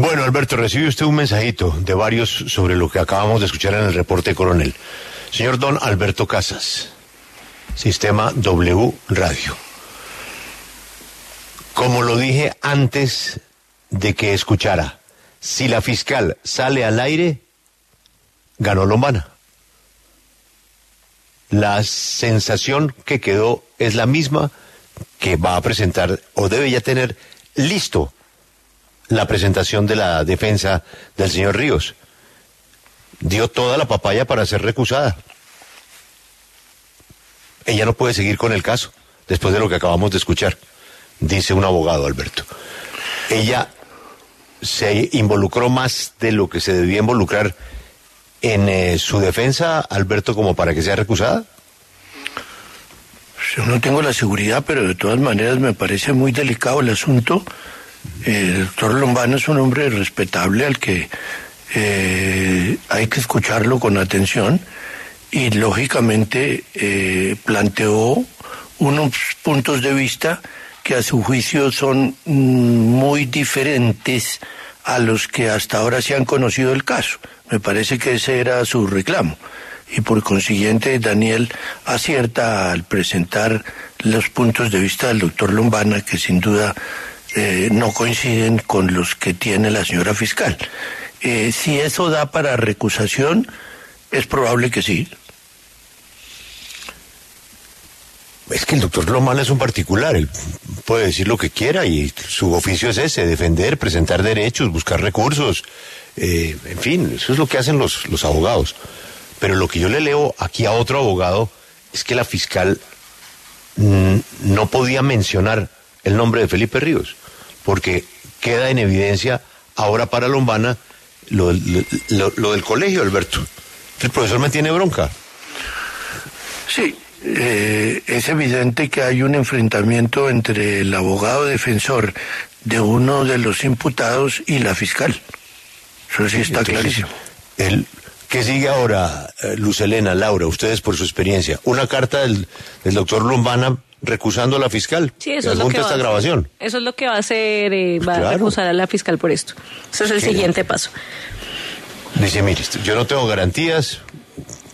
Bueno, Alberto, recibe usted un mensajito de varios sobre lo que acabamos de escuchar en el reporte coronel. Señor Don Alberto Casas, Sistema W Radio. Como lo dije antes de que escuchara, si la fiscal sale al aire, ganó Lombana. La sensación que quedó es la misma que va a presentar o debe ya tener listo la presentación de la defensa del señor Ríos. Dio toda la papaya para ser recusada. Ella no puede seguir con el caso, después de lo que acabamos de escuchar, dice un abogado, Alberto. Ella se involucró más de lo que se debía involucrar en eh, su defensa, Alberto, como para que sea recusada. Yo no tengo la seguridad, pero de todas maneras me parece muy delicado el asunto. El doctor Lombana es un hombre respetable al que eh, hay que escucharlo con atención y lógicamente eh, planteó unos puntos de vista que a su juicio son mm, muy diferentes a los que hasta ahora se han conocido el caso. Me parece que ese era su reclamo. Y por consiguiente, Daniel acierta al presentar los puntos de vista del doctor Lombana, que sin duda eh, no coinciden con los que tiene la señora fiscal. Eh, si eso da para recusación, es probable que sí. Es que el doctor Lombana es un particular, él puede decir lo que quiera y su oficio es ese, defender, presentar derechos, buscar recursos, eh, en fin, eso es lo que hacen los, los abogados. Pero lo que yo le leo aquí a otro abogado es que la fiscal mm, no podía mencionar el nombre de Felipe Ríos, porque queda en evidencia ahora para Lombana lo, lo, lo del colegio, Alberto. El profesor me tiene bronca. Sí, eh, es evidente que hay un enfrentamiento entre el abogado defensor de uno de los imputados y la fiscal. Eso sí está clarísimo. El, ¿Qué sigue ahora, eh, Luz Elena, Laura, ustedes por su experiencia? Una carta del, del doctor Lombana recusando a la fiscal. Sí, eso es lo que va esta a hacer. grabación. Eso es lo que va a hacer, eh, va Claro. a recusar a la fiscal por esto. Ese es el siguiente paso. Dice, mire, yo no tengo garantías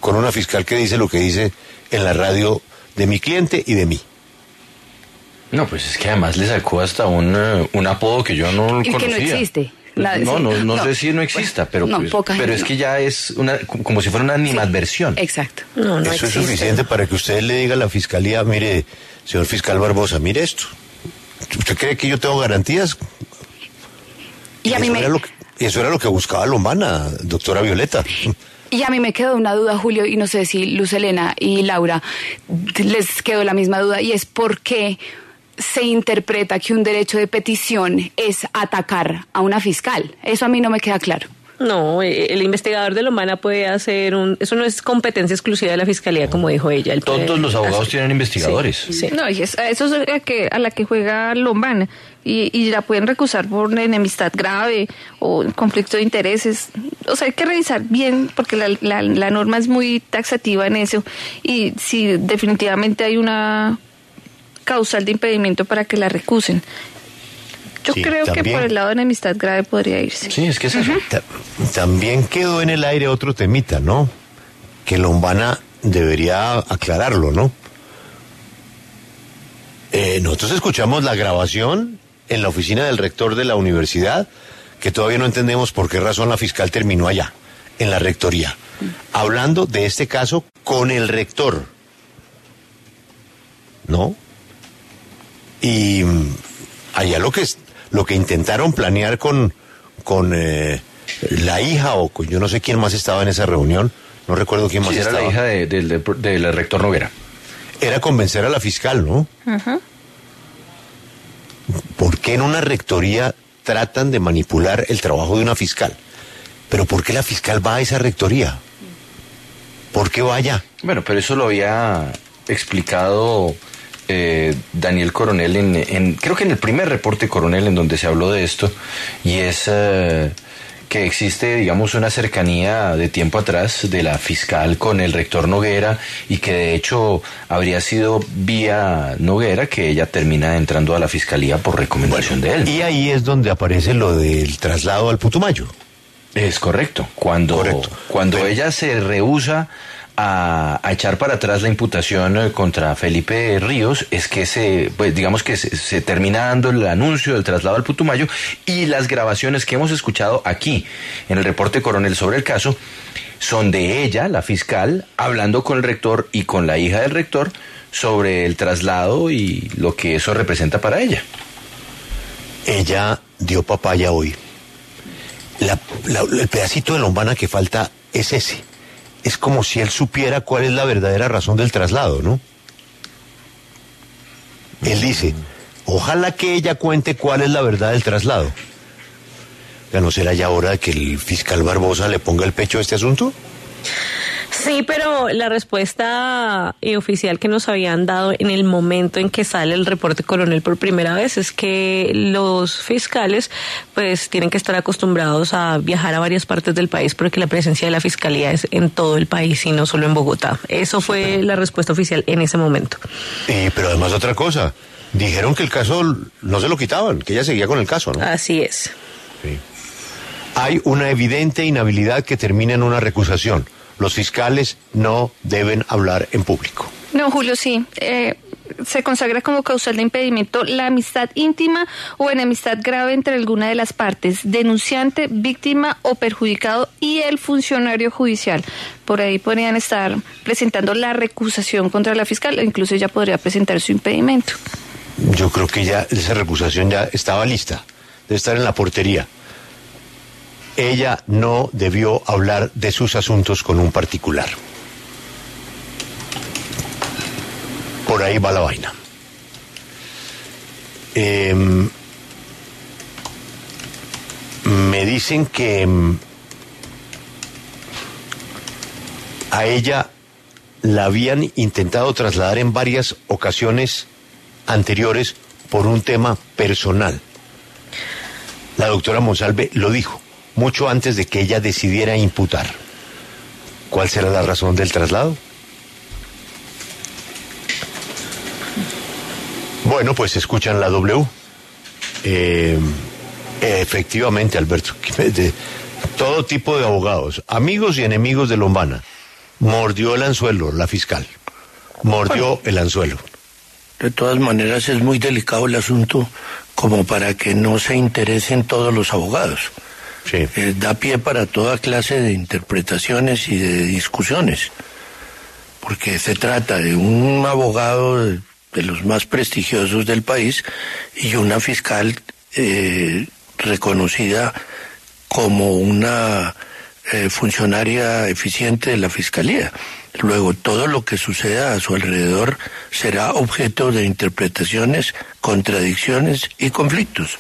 con una fiscal que dice lo que dice en la radio de mi cliente y de mí. No, pues es que además le sacó hasta un, eh, un apodo que yo no Y que conocía. no existe. La- no, sí, no, no, no. sé si no exista, pero, no, pues- poca pero gente es no. que ya es una, como si fuera una animadversión. Exacto. No, no Eso existe. es suficiente para que usted le diga a la fiscalía, mire, señor fiscal Barbosa, mire esto. ¿Usted cree que yo tengo garantías? Y a mí eso, me... era lo que, eso era lo que buscaba Lombana, doctora Violeta. Y a mí me quedó una duda, Julio, y no sé si Luz Elena y Laura les quedó la misma duda, y es por qué se interpreta que un derecho de petición es atacar a una fiscal. Eso a mí no me queda claro. No, eh, el investigador de Lomana puede hacer un... Eso no es competencia exclusiva de la fiscalía, como dijo ella. Puede Todos los abogados hacer- tienen investigadores. Sí, sí. No, y es, a eso es a, que, a la que juega Lombana. Y, y la pueden recusar por enemistad grave o conflicto de intereses. O sea, hay que revisar bien porque la, la, la norma es muy taxativa en eso. Y si definitivamente hay una causal de impedimento para que la recusen. Yo Sí, creo que por el lado de enemistad grave podría irse. Sí, es que es eso. Ta- También quedó en el aire otro temita, ¿no? Que Lombana debería aclararlo, ¿no? Eh, nosotros escuchamos la grabación en la oficina del rector de la universidad, que todavía no entendemos por qué razón la fiscal terminó allá, en la rectoría, hablando de este caso con el rector, ¿no? Y mm, allá lo que es, lo que intentaron planear con, con eh, la hija o con yo no sé quién más estaba en esa reunión, no recuerdo quién más Sí, era estaba. la hija de- del de- del rector Noguera. Era convencer a la fiscal, ¿no? ¿Por qué en una rectoría tratan de manipular el trabajo de una fiscal? Pero ¿por qué la fiscal va a esa rectoría? ¿Por qué va allá? Bueno, pero eso lo había explicado eh, Daniel Coronel en, en- creo que en el primer reporte Coronel en donde se habló de esto y es eh, que existe, digamos, una cercanía de tiempo atrás de la fiscal con el rector Noguera y que de hecho habría sido vía Noguera que ella termina entrando a la fiscalía por recomendación de él. Y ahí es donde aparece lo del traslado al Putumayo. Es correcto. Cuando, cuando ella se rehúsa a, echar para atrás la imputación eh, contra Felipe Ríos es que se, pues digamos que se, termina dando el anuncio del traslado al Putumayo y las grabaciones que hemos escuchado aquí en el reporte coronel sobre el caso son de ella, la fiscal, hablando con el rector y con la hija del rector sobre el traslado y lo que eso representa para ella. Ella dio papaya hoy. el pedacito de lombana que falta es ese es como si él supiera cuál es la verdadera razón del traslado, ¿no? Él dice, ojalá que ella cuente cuál es la verdad del traslado. ¿Ya no será ya hora de que el fiscal Barbosa le ponga el pecho a este asunto? Sí, pero la respuesta eh, oficial que nos habían dado en el momento en que sale el reporte coronel por primera vez es que los fiscales pues tienen que estar acostumbrados a viajar a varias partes del país porque la presencia de la fiscalía es en todo el país y no solo en Bogotá. Eso fue la respuesta oficial en ese momento. Eh, pero además otra cosa, dijeron que el caso no se lo quitaban, que ella seguía con el caso, ¿no? Así es. Hay una evidente inhabilidad que termina en una recusación los fiscales no deben hablar en público. No, Julio, sí. Eh, se consagra como causal de impedimento la amistad íntima o enemistad grave entre alguna de las partes, denunciante, víctima o perjudicado y el funcionario judicial. Por ahí podrían estar presentando la recusación contra la fiscal, incluso ella podría presentar su impedimento. Yo creo que ya esa recusación ya estaba lista, debe estar en la portería ella no debió hablar de sus asuntos con un particular. Por ahí va la vaina. Em, me dicen que em, a ella la habían intentado trasladar en varias ocasiones anteriores por un tema personal. La doctora Monsalve lo dijo mucho antes de que ella decidiera imputar. ¿Cuál será la razón del traslado? Bueno, pues escuchan la W. Eh, efectivamente, Alberto, de todo tipo de abogados, amigos y enemigos de Lombana. Mordió el anzuelo la fiscal. Mordió el anzuelo. De todas maneras, es muy delicado el asunto como para que no se interesen todos los abogados. Eh, da pie para toda clase de interpretaciones y de discusiones, porque se trata de un abogado de, los más prestigiosos del país y una fiscal eh, reconocida como una eh, funcionaria eficiente de la fiscalía. Luego, todo lo que suceda a su alrededor será objeto de interpretaciones, contradicciones y conflictos.